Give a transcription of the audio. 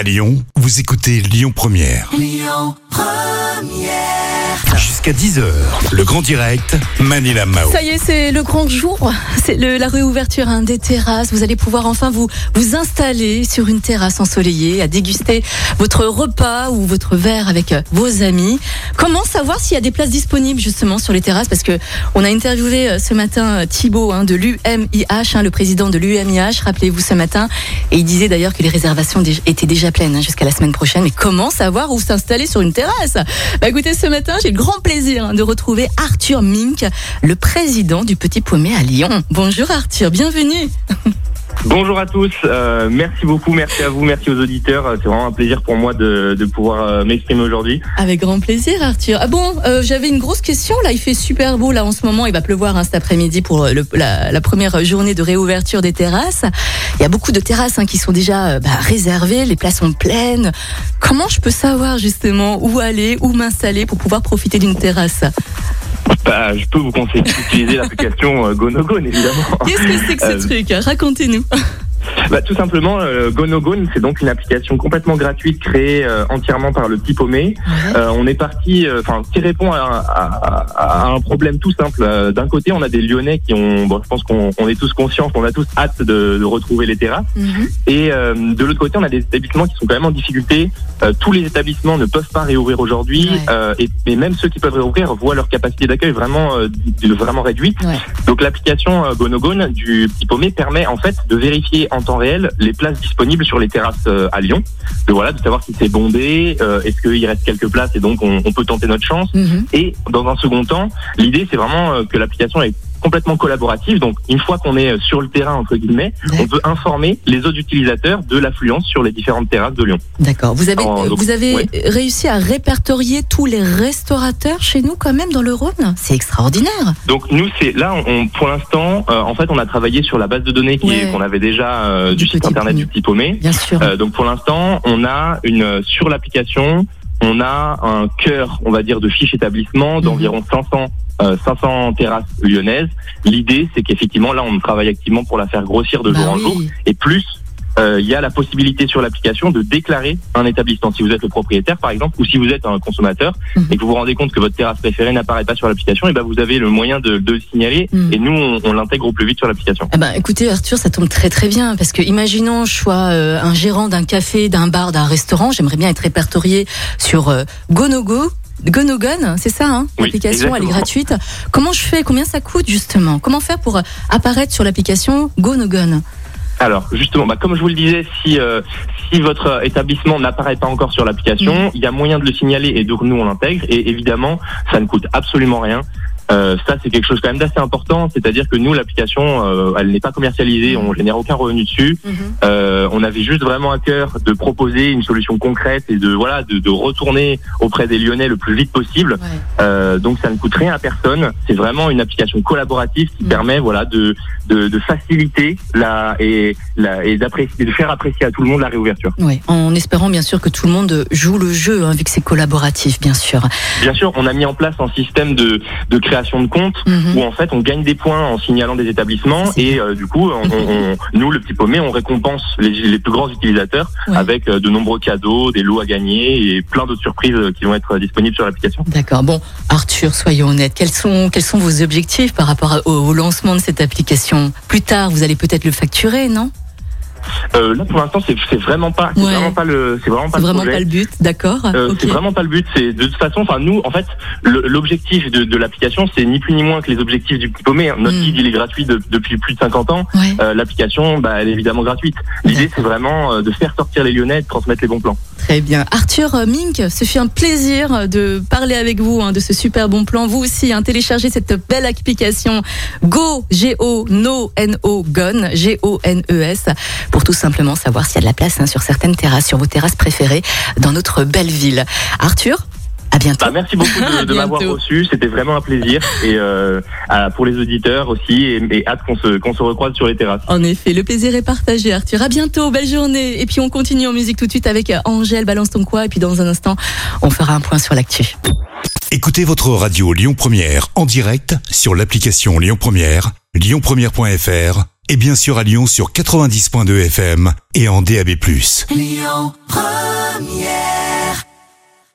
À Lyon, vous écoutez Lyon Première. Jusqu'à 10h, le grand direct, Manila Mao. Ça y est, c'est le grand jour. C'est le- la réouverture hein, des terrasses. Vous allez pouvoir enfin vous, vous installer sur une terrasse ensoleillée, à déguster votre repas ou votre verre avec euh, vos amis. Comment savoir s'il y a des places disponibles justement sur les terrasses? Parce que on a interviewé euh, ce matin euh, Thibaut hein, de l'UMIH, hein, le président de l'UMIH, rappelez-vous ce matin, et il disait d'ailleurs que les réservations étaient déjà pleines hein, jusqu'à la semaine prochaine. Mais comment savoir où s'installer sur une terrasse? Bah écoutez, ce matin, j'ai le grand plaisir hein, de retrouver Arthur Mink, le président du Petit Paumé à Lyon. Bonjour Arthur, bienvenue. Bonjour à tous, euh, merci beaucoup, merci à vous, merci aux auditeurs. Euh, C'est vraiment un plaisir pour moi de, de pouvoir euh, m'exprimer aujourd'hui. Avec grand plaisir Arthur. Ah bon, euh, j'avais une grosse question là, il fait super beau là en ce moment, il va pleuvoir hein, cet après-midi pour le- la, la première journée de réouverture des terrasses. Il y a beaucoup de terrasses hein, qui sont déjà euh, bah, réservées, les places sont pleines. Comment je peux savoir justement où aller, où m'installer pour pouvoir profiter d'une terrasse? Bah, je peux vous conseiller d'utiliser l'application euh, GoNoGone, évidemment. Qu'est-ce que c'est que ce Euh, truc? Racontez-nous. Bah, tout simplement, euh, GoNoGone, c'est donc une application complètement gratuite créée euh, entièrement par le petit paumé. Euh, on est parti, euh, enfin, qui répond à, à- à- à un problème tout simple. Euh, D'un côté, on a des Lyonnais qui ont, bon, je pense qu'on on est tous conscients qu'on a tous hâte de, de retrouver les terrasses. Mhm. Et euh, de l'autre côté, on a des établissements qui sont quand même en difficulté. Euh, tous les établissements ne peuvent pas réouvrir aujourd'hui, Ouais. euh, et, et même ceux qui peuvent réouvrir voient leur capacité d'accueil vraiment, euh, de- vraiment réduite. Ouais. Donc l'application euh, GoNoGone du Petit Paumé permet en fait de vérifier en temps réel les places disponibles sur les terrasses euh, à Lyon. De voilà, de savoir si c'est bondé, euh, est-ce qu'il reste quelques places et donc on, on peut tenter notre chance. Mhm. Et dans un second temps, l'idée c'est vraiment euh, que l'application est complètement collaborative. Donc une fois qu'on est sur le terrain entre guillemets, on peut informer les autres utilisateurs de l'affluence sur les différentes terrasses de Lyon. D'accord. Vous avez, donc, vous avez réussi à répertorier tous les restaurateurs chez nous quand même dans le Rhône? C'est extraordinaire. Donc nous c'est là on, pour l'instant euh, en fait on a travaillé sur la base de données Ouais. qu'on avait déjà euh, Du du, site internet du Petit Paumé. Bien sûr. Euh, donc pour l'instant, on a une sur l'application, on a un cœur, on va dire, de fiches établissement Mhm. d'environ 500 euh, 500 terrasses lyonnaises. L'idée, c'est qu'effectivement là, on travaille activement pour la faire grossir de Bah jour en jour. Et plus, il y a la possibilité sur l'application de déclarer un établissement. Si vous êtes le propriétaire, par exemple, ou si vous êtes un consommateur Mhm. et que vous vous rendez compte que votre terrasse préférée n'apparaît pas sur l'application, et ben vous avez le moyen de, de le signaler. Mhm. Et nous, on, on l'intègre au plus vite sur l'application. Eh ben, écoutez, Arthur, ça tombe très très bien parce que imaginons je sois euh, un gérant d'un café, d'un bar, d'un restaurant, j'aimerais bien être répertorié sur euh, GoNoGo. GoNoGone, c'est ça, hein Oui, L'application, elle est gratuite. Comment je fais? Combien ça coûte justement? Comment faire pour euh, apparaître sur l'application GoNoGone Alors justement, bah, comme je vous le disais, si euh, si votre établissement n'apparaît pas encore sur l'application, il y a moyen de le signaler et donc nous on l'intègre. Et évidemment, ça ne coûte absolument rien. Euh, ça c'est quelque chose quand même d'assez important, c'est-à-dire que nous l'application, euh, elle n'est pas commercialisée, on génère aucun revenu dessus. Euh, on avait juste vraiment à cœur de proposer une solution concrète et de voilà de, de retourner auprès des Lyonnais le plus vite possible. Ouais. Euh, donc ça ne coûte rien à personne. C'est vraiment une application collaborative qui Mm. permet voilà de, de, de faciliter la et, la, et d'apprécier de faire apprécier à tout le monde la réouverture. Ouais. En espérant bien sûr que tout le monde joue le jeu, hein, vu que c'est collaboratif, bien sûr. Bien sûr, on a mis en place un système de, de création de compte Mhm. où en fait on gagne des points en signalant des établissements et euh, du coup on, nous le petit paumé on récompense les, les plus grands utilisateurs Ouais. avec euh, de nombreux cadeaux, des lots à gagner et plein d'autres surprises euh, qui vont être disponibles sur l'application. D'accord. Bon, Arthur, soyons honnêtes. Quels sont, quels sont vos objectifs par rapport au lancement de cette application? Plus tard, vous allez peut-être le facturer, non? Euh, là pour l'instant c'est vraiment pas c'est Ouais. vraiment pas le c'est vraiment pas C'est le vraiment projet. pas le but, d'accord Euh. C'est vraiment pas le but. C'est de toute façon, enfin nous, en fait, l'objectif de, de l'application, c'est ni plus ni moins que les objectifs du petit paumé. Notre Mm. guide, il est gratuit de- depuis plus de 50 ans. Ouais. Euh, l'application, bah, elle est évidemment gratuite. L'idée, c'est vraiment euh, de faire sortir les Lyonnais et de transmettre les bons plans. Très bien. Arthur Mink, ce fut un plaisir de parler avec vous hein, de ce super bon plan. Vous aussi, hein, téléchargez cette belle application Go, G-O, No, N-O, Gone, G-O-N-E-S, pour tout simplement savoir s'il y a de la place hein, sur certaines terrasses, sur vos terrasses préférées dans notre belle ville. Arthur, à bientôt. Bah, merci beaucoup de, de m'avoir reçu. C'était vraiment un plaisir. Et euh, à- pour les auditeurs aussi. Et, et hâte qu'on se, qu'on se recroise sur les terrasses. En effet, le plaisir est partagé, Arthur. À bientôt, belle journée. Et puis on continue en musique tout de suite avec Angèle, balance ton quoi. Et puis dans un instant, on fera un point sur l'actu. Écoutez votre radio Lyon Première en direct sur l'application Lyon Première, lyonpremière.fr et bien sûr à Lyon sur 90.2 FM et en DAB+. Lyon Première